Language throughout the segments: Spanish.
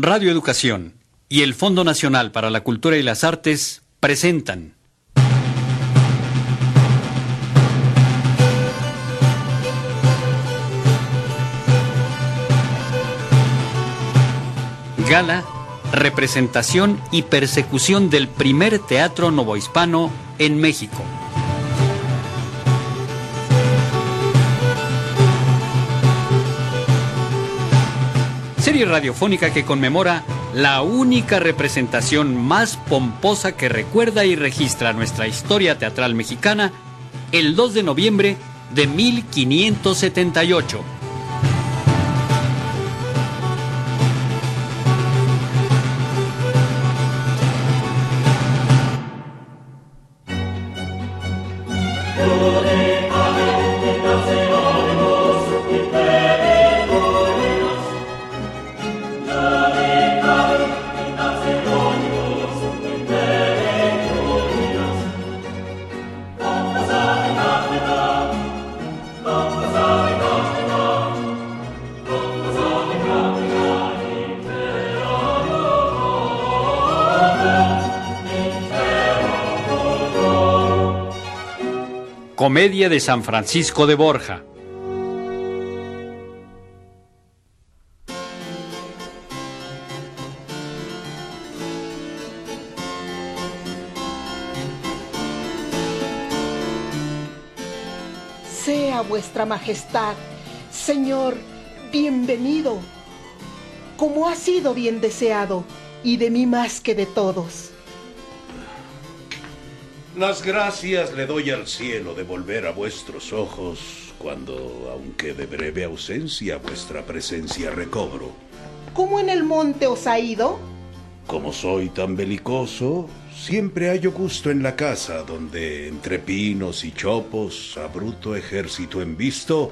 Radio Educación y el Fondo Nacional para la Cultura y las Artes presentan Gala, representación y persecución del primer teatro novohispano en México. Radiofónica que conmemora la única representación más pomposa que recuerda y registra nuestra historia teatral mexicana el 2 de noviembre de 1578. Comedia de San Francisco de Borja. Sea vuestra majestad, Señor, bienvenido, como ha sido bien deseado, y de mí más que de todos. Las gracias le doy al cielo de volver a vuestros ojos cuando, aunque de breve ausencia, vuestra presencia recobro. ¿Cómo en el monte os ha ido? Como soy tan belicoso, siempre hallo gusto en la casa donde, entre pinos y chopos, a bruto ejército envisto,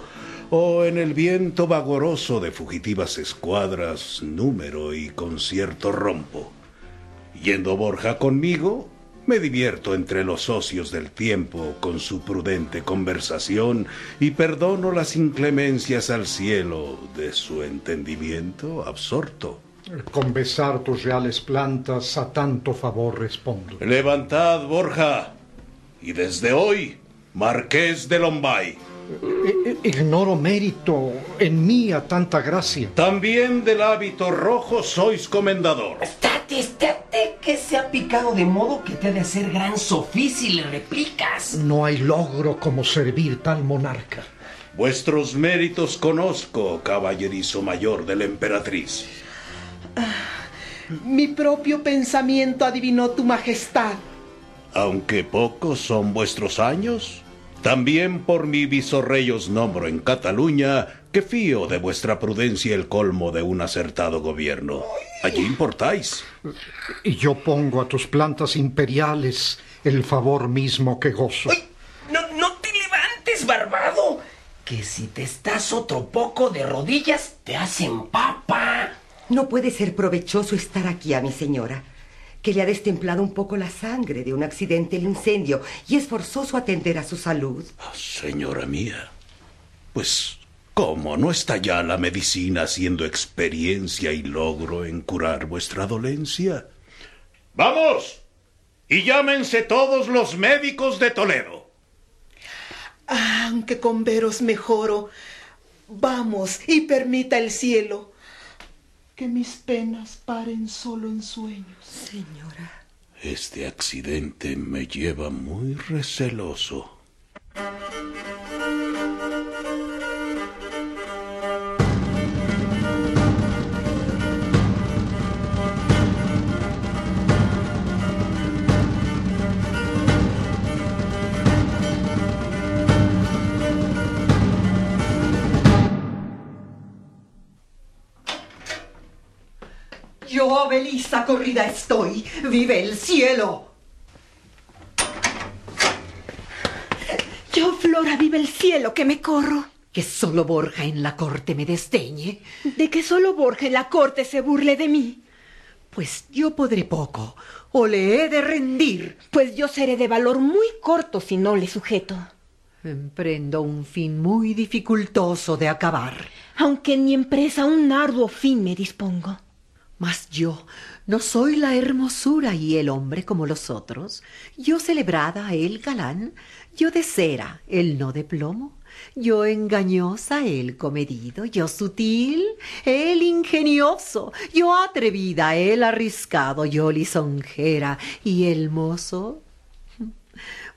o en el viento vagoroso de fugitivas escuadras, número y concierto rompo. Yendo Borja conmigo, me divierto entre los socios del tiempo con su prudente conversación y perdono las inclemencias al cielo de su entendimiento absorto. Con besar tus reales plantas a tanto favor respondo. Levantad, Borja, y desde hoy, Marqués de Lombay. Ignoro mérito en mí a tanta gracia. También del hábito rojo sois comendador. Estate, estate, que se ha picado de modo que te ha de hacer gran sofí si le replicas. No hay logro como servir tal monarca. Vuestros méritos conozco, caballerizo mayor de la emperatriz. Mi propio pensamiento adivinó tu majestad. Aunque pocos son vuestros años, también por mi visorrey os nombro en Cataluña, que fío de vuestra prudencia el colmo de un acertado gobierno. Allí importáis. Y yo pongo a tus plantas imperiales el favor mismo que gozo. ¡Ay! No, no te levantes, barbado. Que si te estás otro poco de rodillas, te hacen papa. No puede ser provechoso estar aquí a mi señora, que le ha destemplado un poco la sangre de un accidente el incendio y es forzoso atender a su salud. Señora mía, pues, ¿cómo no está ya la medicina haciendo experiencia y logro en curar vuestra dolencia? ¡Vamos! Y llámense todos los médicos de Toledo. Ah, aunque con veros mejoro. Vamos y permita el cielo que mis penas paren solo en sueños. Señora. Este accidente me lleva muy receloso. Estoy. Vive el cielo. Yo, Flora, vive el cielo que me corro. Que solo Borja en la corte me desdeñe. De que solo Borja en la corte se burle de mí. Pues yo podré poco, o le he de rendir. Pues yo seré de valor muy corto si no le sujeto. Emprendo un fin muy dificultoso de acabar. Aunque en mi empresa un arduo fin me dispongo. Mas yo no soy la hermosura y el hombre como los otros. Yo celebrada, el galán, yo de cera, el no de plomo. Yo engañosa, él comedido, yo sutil, él ingenioso, yo atrevida, él arriscado, yo lisonjera y el mozo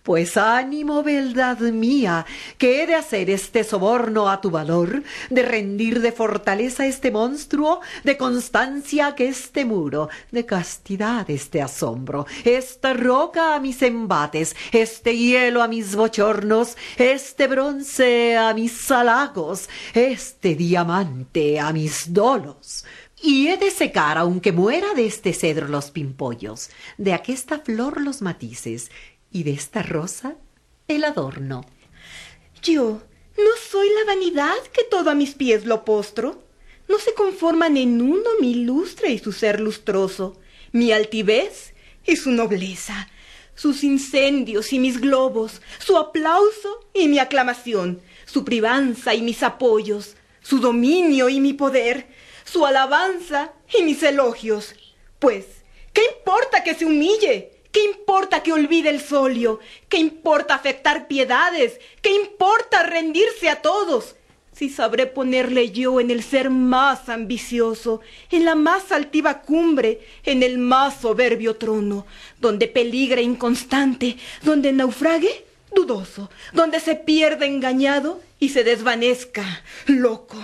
pues ánimo, beldad mía, que he de hacer este soborno a tu valor, de rendir de fortaleza este monstruo, de constancia que este muro, de castidad este asombro, esta roca a mis embates, este hielo a mis bochornos, este bronce a mis halagos, este diamante a mis dolos. Y he de secar, aunque muera de este cedro los pimpollos, de aquesta flor los matices, y de esta rosa el adorno. Yo no soy la vanidad que todo a mis pies lo postro. No se conforman en uno mi lustre y su ser lustroso, mi altivez y su nobleza, sus incendios y mis globos, su aplauso y mi aclamación, su privanza y mis apoyos, su dominio y mi poder, su alabanza y mis elogios. Pues, ¿qué importa que se humille? ¿Qué importa que olvide el solio? ¿Qué importa afectar piedades? ¿Qué importa rendirse a todos? Si sabré ponerle yo en el ser más ambicioso, en la más altiva cumbre, en el más soberbio trono, donde peligra inconstante, donde naufrague dudoso, donde se pierda engañado y se desvanezca loco.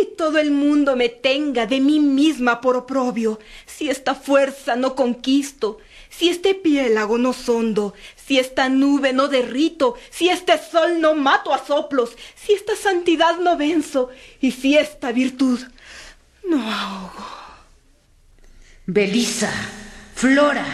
Y todo el mundo me tenga de mí misma por oprobio, si esta fuerza no conquisto, si este piélago no sondo, si esta nube no derrito, si este sol no mato a soplos, si esta santidad no venzo, y si esta virtud no ahogo. Belisa, Flora,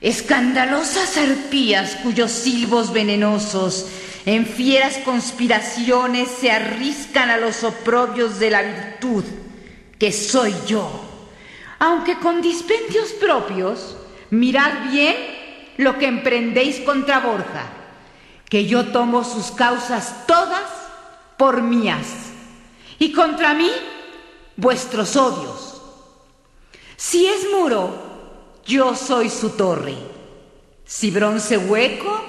escandalosas arpías cuyos silbos venenosos en fieras conspiraciones se arriscan a los oprobios de la virtud, que soy yo, aunque con dispendios propios, Mirad bien lo que emprendéis contra Borja, que yo tomo sus causas todas por mías, y contra mí vuestros odios. Si es muro, yo soy su torre. Si bronce hueco,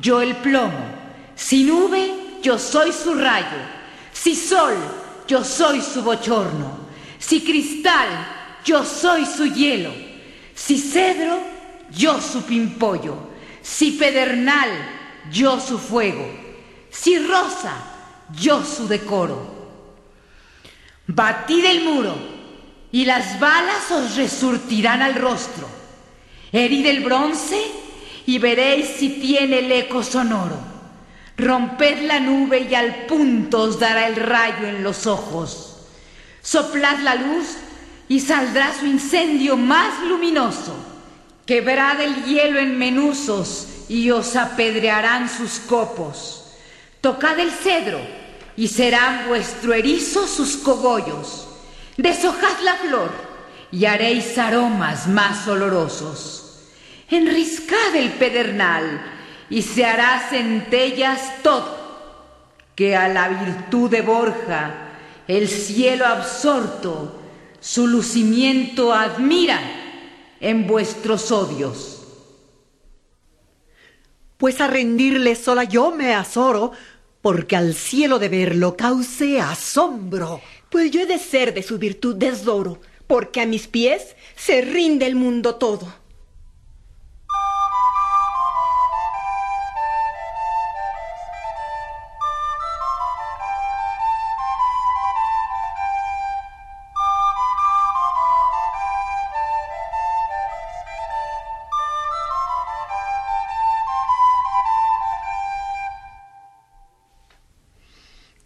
yo el plomo. Si nube, yo soy su rayo. Si sol, yo soy su bochorno. Si cristal, yo soy su hielo. Si cedro, yo su pimpollo. Si pedernal, yo su fuego. Si rosa, yo su decoro. Batid el muro y las balas os resurtirán al rostro. Herid el bronce y veréis si tiene el eco sonoro. Romped la nube y al punto os dará el rayo en los ojos. Soplad la luz y saldrá su incendio más luminoso. Quebrad el hielo en menuzos y os apedrearán sus copos. Tocad el cedro y serán vuestro erizo sus cogollos. Deshojad la flor y haréis aromas más olorosos. Enriscad el pedernal y se hará centellas todo, que a la virtud de Borja el cielo absorto su lucimiento admira en vuestros odios. Pues a rendirle sola yo me azoro, porque al cielo de verlo cause asombro. Pues yo he de ser de su virtud desdoro, porque a mis pies se rinde el mundo todo.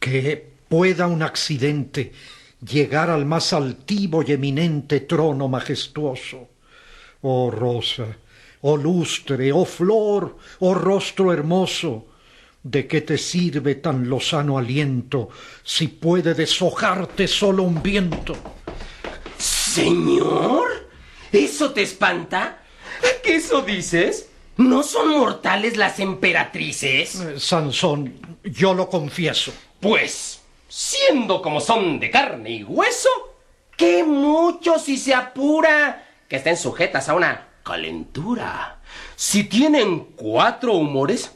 Que pueda un accidente llegar al más altivo y eminente trono majestuoso. Oh rosa, oh lustre, oh flor, oh rostro hermoso, ¿de qué te sirve tan lozano aliento si puede deshojarte solo un viento? Señor, ¿eso te espanta? ¿Qué eso dices? ¿No son mortales las emperatrices? Eh, Sansón, yo lo confieso. Pues, siendo como son de carne y hueso, ¡Qué mucho si se apura! Que estén sujetas a una calentura. Si tienen cuatro humores,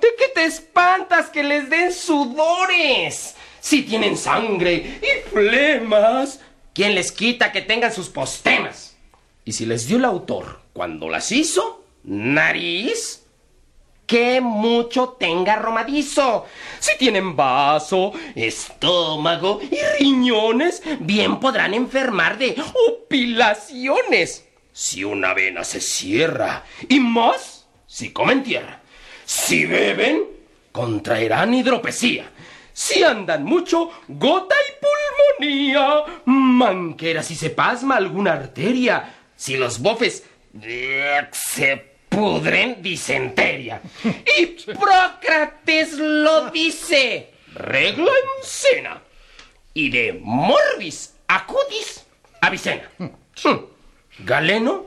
¿de qué te espantas que les den sudores? Si tienen sangre y flemas, ¿quién les quita que tengan sus postemas? Y si les dio el autor cuando las hizo, nariz, que mucho tenga romadizo. Si tienen vaso, estómago y riñones, bien podrán enfermar de opilaciones. Si una vena se cierra, y más si comen tierra. Si beben, contraerán hidropesía. Si andan mucho, gota y pulmonía. Manquera si se pasma alguna arteria. Si los bofes eh, se pudren disenteria. Y Prócrates lo dice. Regla en cena. Y de morbis acudis avicena. Hmm. Galeno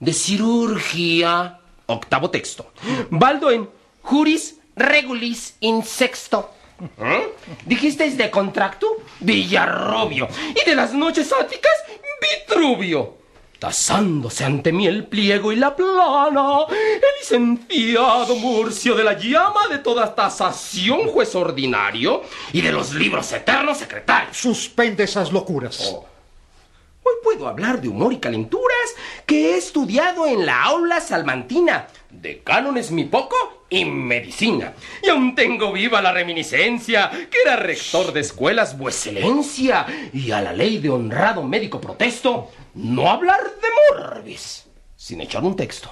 de cirugía. Octavo texto. Baldo juris regulis in sexto. ¿Eh? ¿Dijisteis de contracto? Villarrobio. Y de las noches áticas, Vitruvio. Tasándose ante mí el pliego y la plana, el licenciado Murcio de la llama de toda tasación, juez ordinario, y de los libros eternos secretarios. Suspende esas locuras. Oh. Hoy puedo hablar de humor y calenturas que he estudiado en la aula salmantina, de cánones mi poco y medicina. Y aún tengo viva la reminiscencia que era rector de escuelas vueselencia y a la ley de honrado médico protesto no hablar de morbis sin echar un texto.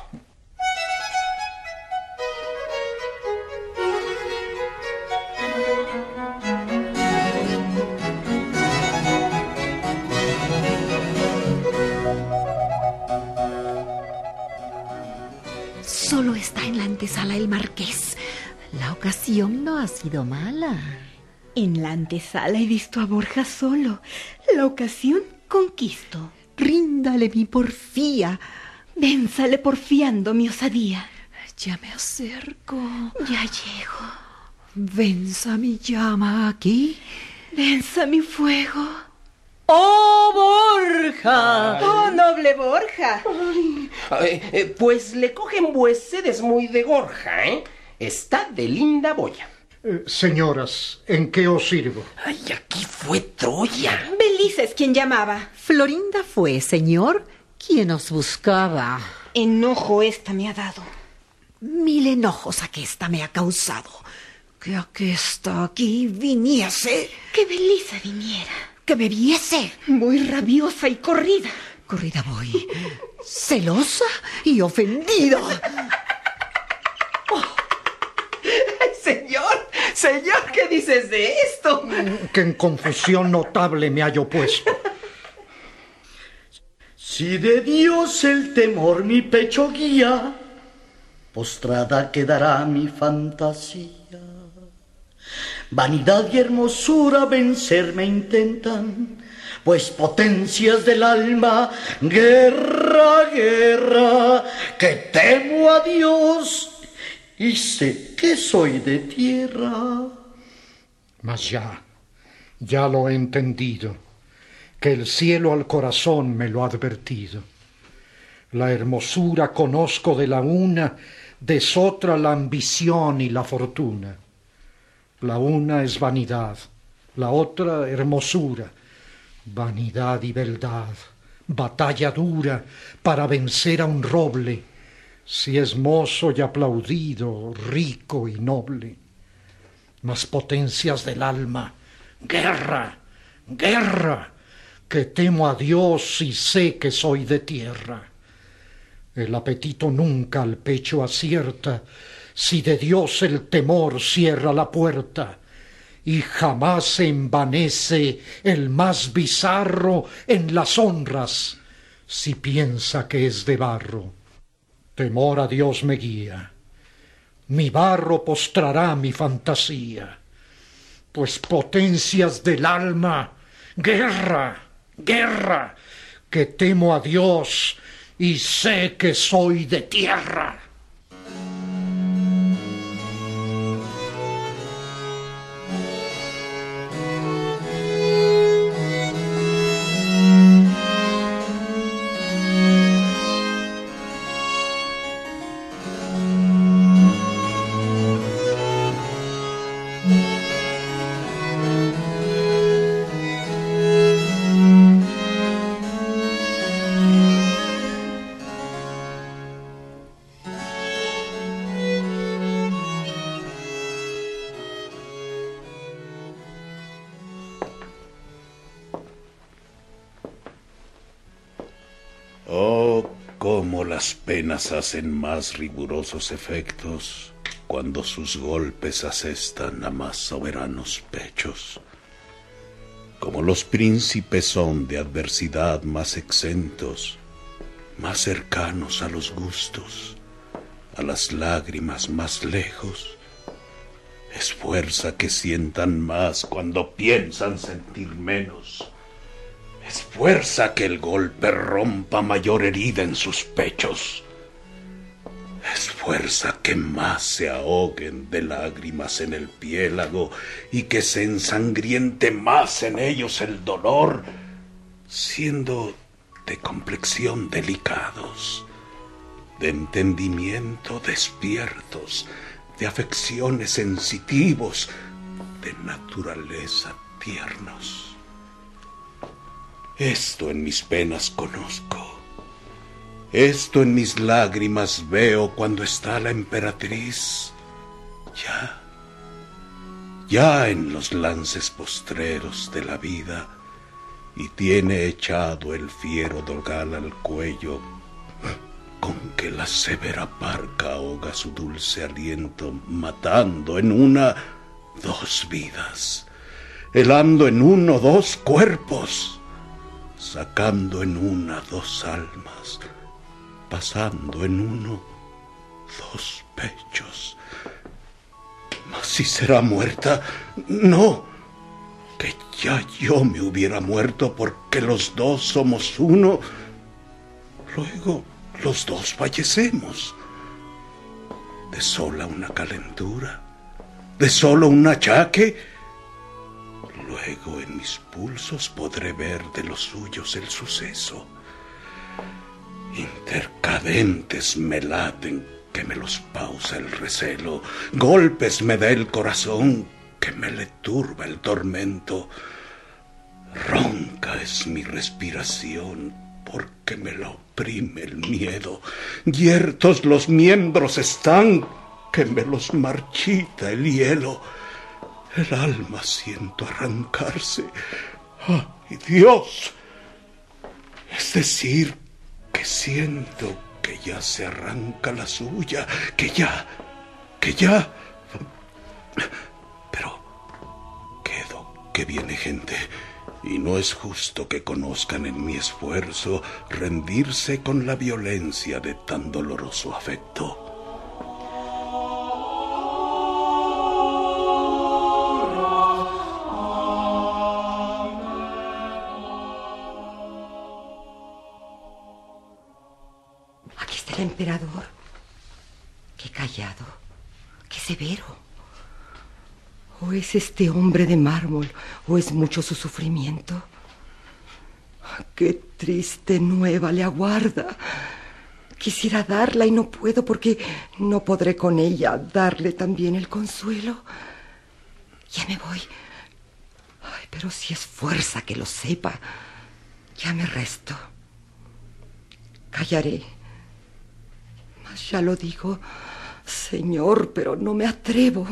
El marqués. La ocasión no ha sido mala. En la antesala he visto a Borja solo. La ocasión conquisto. Ríndale mi porfía. Vénsale porfiando mi osadía. Ya me acerco. Ya llego. Venza mi llama aquí. Venza mi fuego. ¡Oh, Borja! ¡Oh, noble Borja! Eh, eh, pues le cogen vuesedes muy de gorja, ¿eh? Está de linda boya. Eh, señoras, ¿en qué os sirvo? Ay, aquí fue Troya. Belisa es quien llamaba. Florinda fue, señor, quien os buscaba. Enojo esta me ha dado. Mil enojos aquesta me ha causado. Que aquesta aquí viniese. Que Belisa viniera. Que me viese. Muy rabiosa y corrida. Corrida voy. Celosa y ofendida. Ay, señor, señor, ¿qué dices de esto? Que en confusión notable me hallo puesto. Si de Dios el temor mi pecho guía, postrada quedará mi fantasía. Vanidad y hermosura vencerme intentan, pues potencias del alma, guerra, guerra, que temo a Dios y sé que soy de tierra. Mas ya, ya lo he entendido, que el cielo al corazón me lo ha advertido. La hermosura conozco de la una, desotra la ambición y la fortuna. La una es vanidad, la otra hermosura, vanidad y beldad, batalla dura para vencer a un roble, si es mozo y aplaudido, rico y noble. Mas potencias del alma, guerra, guerra, que temo a Dios y sé que soy de tierra. El apetito nunca al pecho acierta, si de Dios el temor cierra la puerta, y jamás se envanece el más bizarro en las honras, si piensa que es de barro. Temor a Dios me guía, mi barro postrará mi fantasía, pues potencias del alma, guerra, guerra, que temo a Dios y sé que soy de tierra. Las penas hacen más rigurosos efectos cuando sus golpes asestan a más soberanos pechos. Como los príncipes son de adversidad más exentos, más cercanos a los gustos, a las lágrimas más lejos, es fuerza que sientan más cuando piensan sentir menos. Es fuerza que el golpe rompa mayor herida en sus pechos. Es fuerza que más se ahoguen de lágrimas en el piélago y que se ensangriente más en ellos el dolor, siendo de complexión delicados, de entendimiento despiertos, de afecciones sensitivos, de naturaleza tiernos. Esto en mis penas conozco. Esto en mis lágrimas veo cuando está la emperatriz. Ya, ya en los lances postreros de la vida, y tiene echado el fiero dogal al cuello, con que la severa parca ahoga su dulce aliento, matando en una dos vidas, helando en uno dos cuerpos, sacando en una dos almas, pasando en uno dos pechos. Mas si será muerta, no, que ya yo me hubiera muerto porque los dos somos uno. Luego los dos fallecemos. De sola una calentura, de solo un achaque. En mis pulsos podré ver de los suyos el suceso. Intercadentes me laten que me los pausa el recelo, golpes me da el corazón que me le turba el tormento. Ronca es mi respiración porque me la oprime el miedo. Yertos los miembros están que me los marchita el hielo. El alma siento arrancarse. ¡Ay, Dios! Es decir, que siento que ya se arranca la suya, que ya, que ya. Pero quedo que viene gente y no es justo que conozcan en mi esfuerzo rendirse con la violencia de tan doloroso afecto. Emperador. Qué callado, qué severo. ¿O es este hombre de mármol o es mucho su sufrimiento? Qué triste nueva le aguarda. Quisiera darla y no puedo porque no podré con ella darle también el consuelo. Ya me voy. Ay, pero si es fuerza que lo sepa, ya me resto. Callaré. Ya lo digo, señor, pero no me atrevo.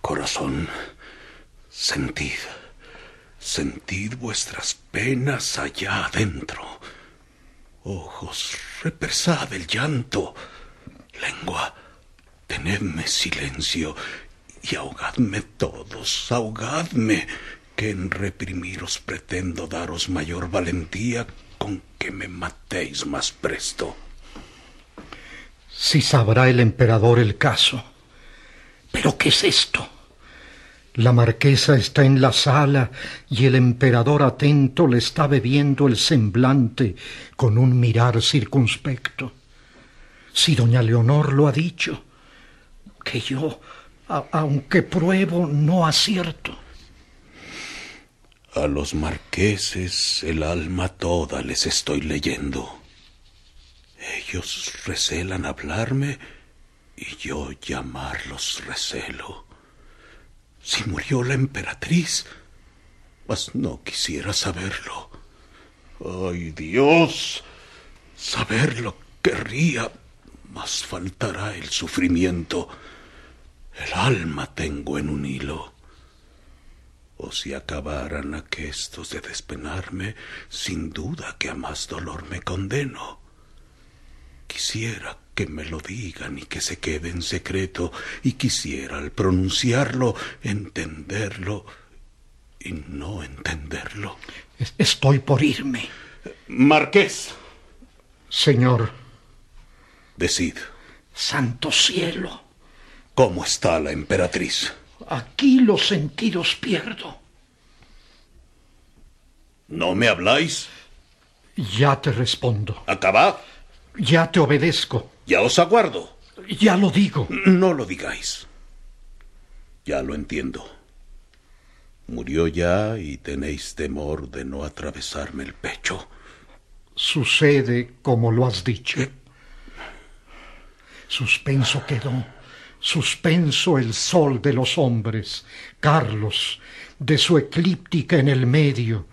Corazón, sentid, sentid vuestras penas allá adentro. Ojos, represad el llanto. Lengua, tenedme silencio y ahogadme todos, ahogadme, que en reprimiros pretendo daros mayor valentía con que me matéis más presto. Si sabrá el emperador el caso. ¿Pero qué es esto? La marquesa está en la sala y el emperador atento le está bebiendo el semblante con un mirar circunspecto. Si doña Leonor lo ha dicho, que yo, aunque pruebo, no acierto. A los marqueses el alma toda les estoy leyendo. Ellos recelan hablarme y yo llamarlos recelo. Si murió la emperatriz, mas no quisiera saberlo. Ay Dios, saberlo querría, mas faltará el sufrimiento. El alma tengo en un hilo. o si acabaran aquestos de despenarme, sin duda que a más dolor me condeno. Quisiera que me lo digan y que se quede en secreto, y quisiera al pronunciarlo entenderlo y no entenderlo. Estoy por irme. Marqués. Señor. Decid. Santo cielo. ¿Cómo está la emperatriz? Aquí los sentidos pierdo. ¿No me habláis? Ya te respondo. Acabad. Ya te obedezco. Ya os aguardo. Ya lo digo. No lo digáis. Ya lo entiendo. Murió ya y tenéis temor de no atravesarme el pecho. Sucede como lo has dicho. Suspenso quedó, suspenso el sol de los hombres, Carlos, de su eclíptica en el medio,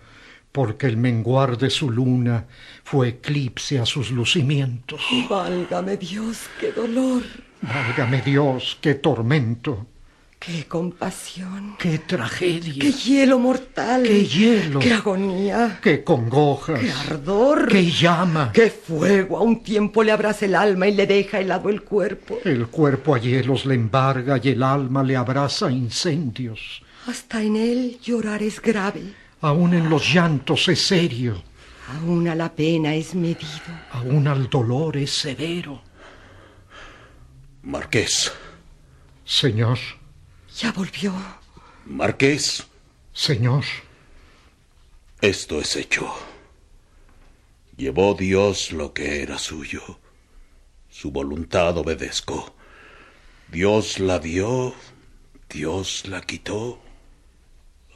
porque el menguar de su luna fue eclipse a sus lucimientos. Válgame Dios, qué dolor. Válgame Dios, qué tormento. ¡Qué compasión! ¡Qué tragedia! ¡Qué hielo mortal! ¡Qué hielo! ¡Qué agonía! ¡Qué congojas! ¡Qué ardor! ¡Qué llama! ¡Qué fuego! A un tiempo le abraza el alma y le deja helado el cuerpo. El cuerpo a hielos le embarga y el alma le abraza incendios. Hasta en él llorar es grave. Aún en los llantos es serio. Aún a la pena es medido. Aún al dolor es severo. Marqués. Señor. Ya volvió. Marqués. Señor. Esto es hecho. Llevó Dios lo que era suyo. Su voluntad obedezco. Dios la dio, Dios la quitó.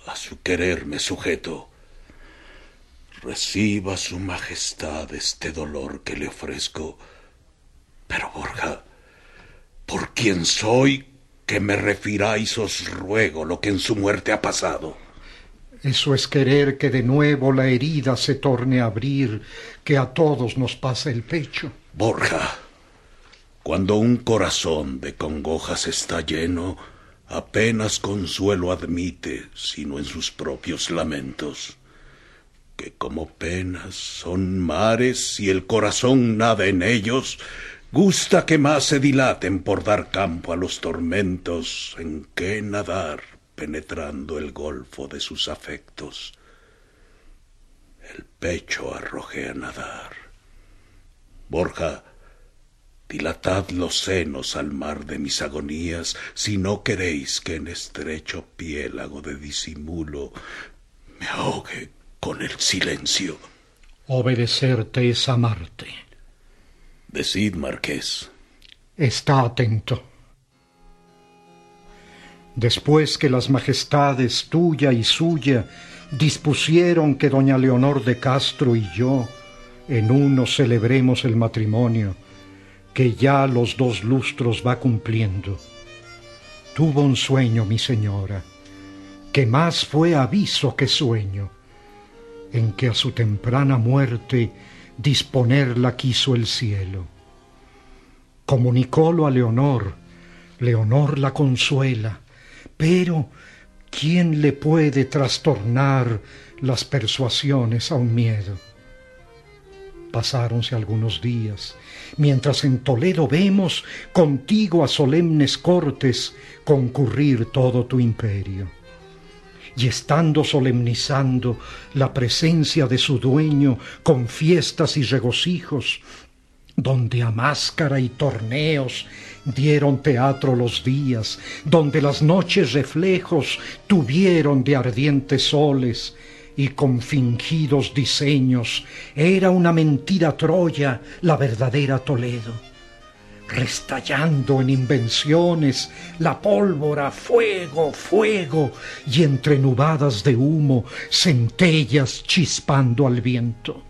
A su querer me sujeto. Reciba su majestad este dolor que le ofrezco. Pero Borja, por quien soy, que me refiráis os ruego lo que en su muerte ha pasado. Eso es querer que de nuevo la herida se torne a abrir, que a todos nos pase el pecho. Borja, cuando un corazón de congojas está lleno, apenas consuelo admite, sino en sus propios lamentos, que como penas son mares y el corazón nada en ellos, Gusta que más se dilaten por dar campo a los tormentos en que nadar penetrando el golfo de sus afectos. El pecho arroje a nadar. Borja, dilatad los senos al mar de mis agonías si no queréis que en estrecho piélago de disimulo me ahogue con el silencio. Obedecerte es amarte. Decid, Marqués. Está atento. Después que las majestades tuya y suya dispusieron que doña Leonor de Castro y yo en uno celebremos el matrimonio, que ya los dos lustros va cumpliendo. Tuvo un sueño mi señora, que más fue aviso que sueño, en que a su temprana muerte disponerla quiso el cielo. Comunicólo a Leonor, Leonor la consuela, pero ¿quién le puede trastornar las persuasiones a un miedo? Pasáronse algunos días, mientras en Toledo vemos contigo a solemnes cortes concurrir todo tu imperio. Y estando solemnizando la presencia de su dueño con fiestas y regocijos, donde a máscara y torneos dieron teatro los días, donde las noches reflejos tuvieron de ardientes soles, y con fingidos diseños era una mentira Troya la verdadera Toledo restallando en invenciones, la pólvora, fuego, fuego, y entre nubadas de humo, centellas chispando al viento.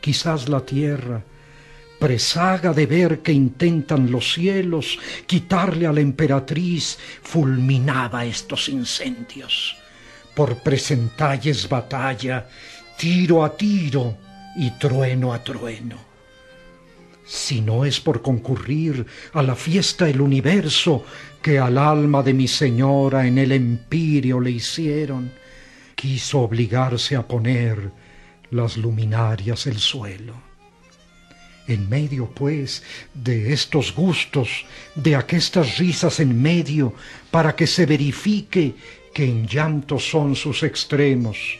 Quizás la tierra, presaga de ver que intentan los cielos quitarle a la emperatriz, fulminaba estos incendios. Por presentalles batalla, tiro a tiro y trueno a trueno si no es por concurrir a la fiesta del universo que al alma de mi señora en el empirio le hicieron, quiso obligarse a poner las luminarias el suelo. En medio, pues, de estos gustos, de aquestas risas en medio, para que se verifique que en llanto son sus extremos,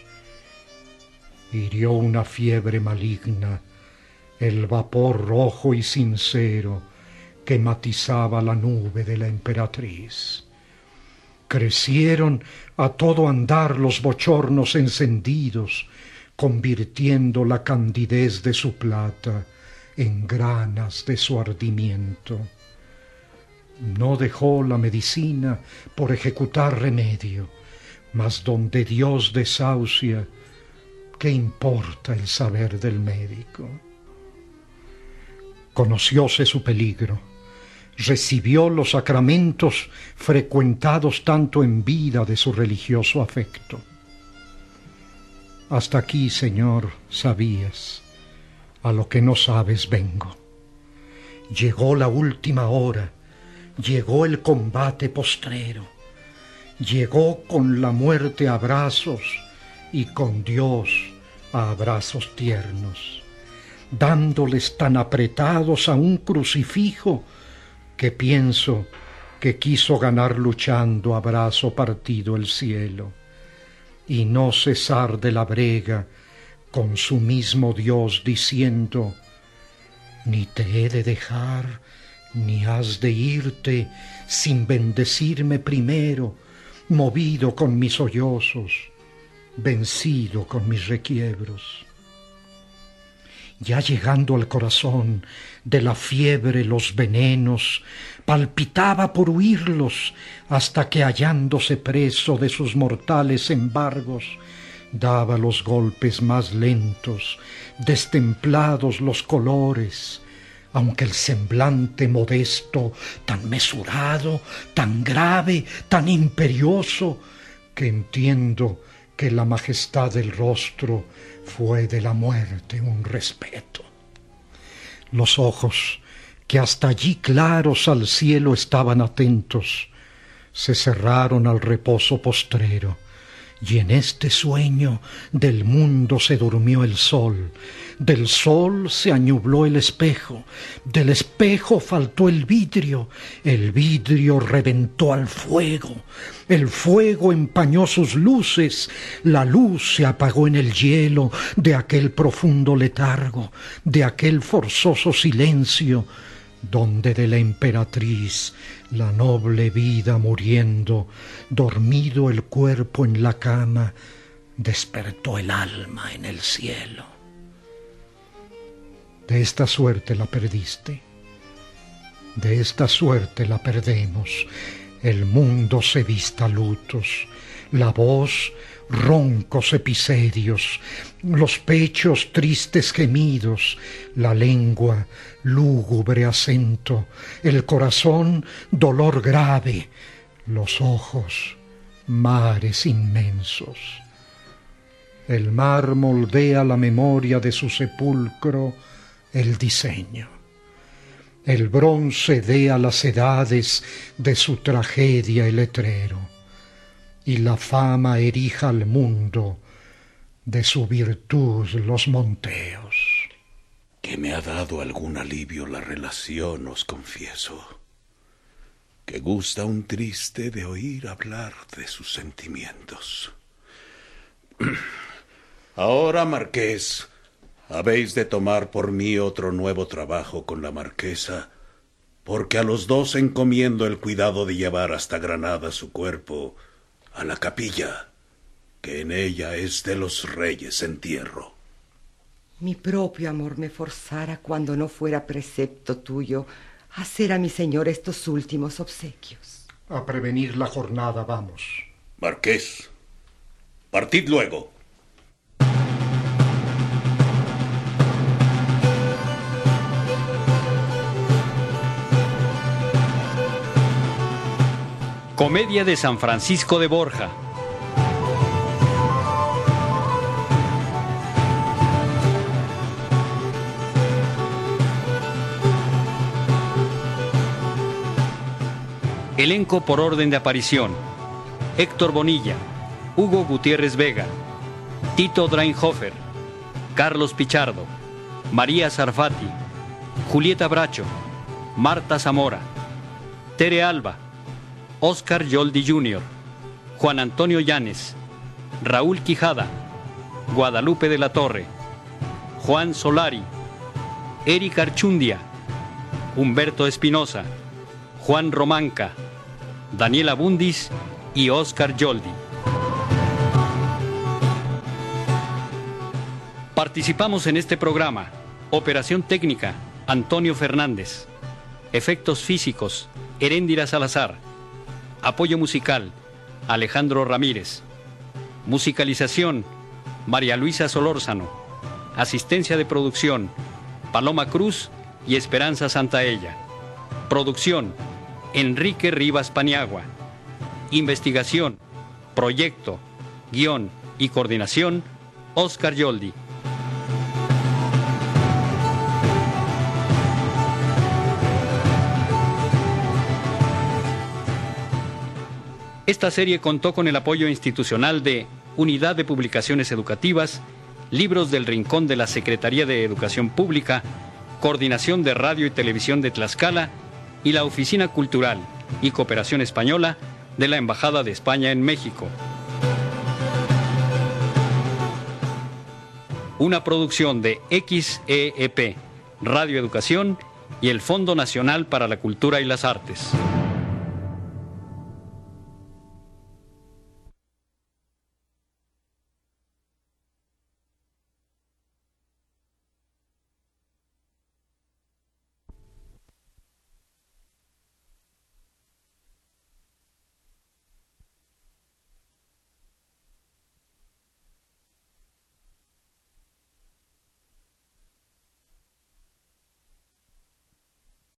hirió una fiebre maligna el vapor rojo y sincero que matizaba la nube de la emperatriz. Crecieron a todo andar los bochornos encendidos, convirtiendo la candidez de su plata en granas de su ardimiento. No dejó la medicina por ejecutar remedio, mas donde Dios desahucia, ¿qué importa el saber del médico? conocióse su peligro, recibió los sacramentos frecuentados tanto en vida de su religioso afecto. Hasta aquí, Señor, sabías, a lo que no sabes vengo. Llegó la última hora, llegó el combate postrero, llegó con la muerte a abrazos y con Dios a abrazos tiernos dándoles tan apretados a un crucifijo que pienso que quiso ganar luchando a brazo partido el cielo. Y no cesar de la brega con su mismo Dios diciendo, ni te he de dejar, ni has de irte sin bendecirme primero, movido con mis sollozos, vencido con mis requiebros. Ya llegando al corazón de la fiebre los venenos, palpitaba por huirlos, hasta que hallándose preso de sus mortales embargos, daba los golpes más lentos, destemplados los colores, aunque el semblante modesto, tan mesurado, tan grave, tan imperioso, que entiendo que la majestad del rostro fue de la muerte un respeto. Los ojos, que hasta allí claros al cielo estaban atentos, se cerraron al reposo postrero, y en este sueño del mundo se durmió el sol, del sol se añubló el espejo, del espejo faltó el vidrio, el vidrio reventó al fuego, el fuego empañó sus luces, la luz se apagó en el hielo de aquel profundo letargo, de aquel forzoso silencio, donde de la emperatriz la noble vida muriendo, dormido el cuerpo en la cama, despertó el alma en el cielo. De esta suerte la perdiste, de esta suerte la perdemos, el mundo se vista lutos, la voz roncos episodios, los pechos tristes gemidos, la lengua lúgubre acento, el corazón dolor grave, los ojos mares inmensos. El mar moldea la memoria de su sepulcro el diseño. El bronce dea las edades de su tragedia el letrero, y la fama erija al mundo de su virtud los monteos. Que me ha dado algún alivio la relación, os confieso. Que gusta un triste de oír hablar de sus sentimientos. Ahora, Marqués, habéis de tomar por mí otro nuevo trabajo con la marquesa, porque a los dos encomiendo el cuidado de llevar hasta Granada su cuerpo a la capilla, que en ella es de los reyes entierro. Mi propio amor me forzara cuando no fuera precepto tuyo hacer a mi señor estos últimos obsequios. A prevenir la jornada vamos. Marqués, partid luego. Comedia de San Francisco de Borja. Elenco por orden de aparición. Héctor Bonilla, Hugo Gutiérrez Vega, Tito Dreinhofer, Carlos Pichardo, María Sarfati, Julieta Bracho, Marta Zamora, Tere Alba, Oscar Yoldi Jr., Juan Antonio Llanes, Raúl Quijada, Guadalupe de la Torre, Juan Solari, Eric Archundia, Humberto Espinosa, Juan Romanca, Daniela Bundis y Oscar Yoldi. Participamos en este programa. Operación técnica, Antonio Fernández. Efectos físicos, Heréndira Salazar. Apoyo musical, Alejandro Ramírez. Musicalización, María Luisa Solórzano. Asistencia de producción, Paloma Cruz y Esperanza Santaella. Producción, Enrique Rivas Paniagua. Investigación, proyecto, guion y coordinación, Oscar Yoldi. Esta serie contó con el apoyo institucional de Unidad de Publicaciones Educativas, Libros del Rincón de la Secretaría de Educación Pública, Coordinación de Radio y Televisión de Tlaxcala y la Oficina Cultural y Cooperación Española de la Embajada de España en México. Una producción de XEEP, Radio Educación y el Fondo Nacional para la Cultura y las Artes.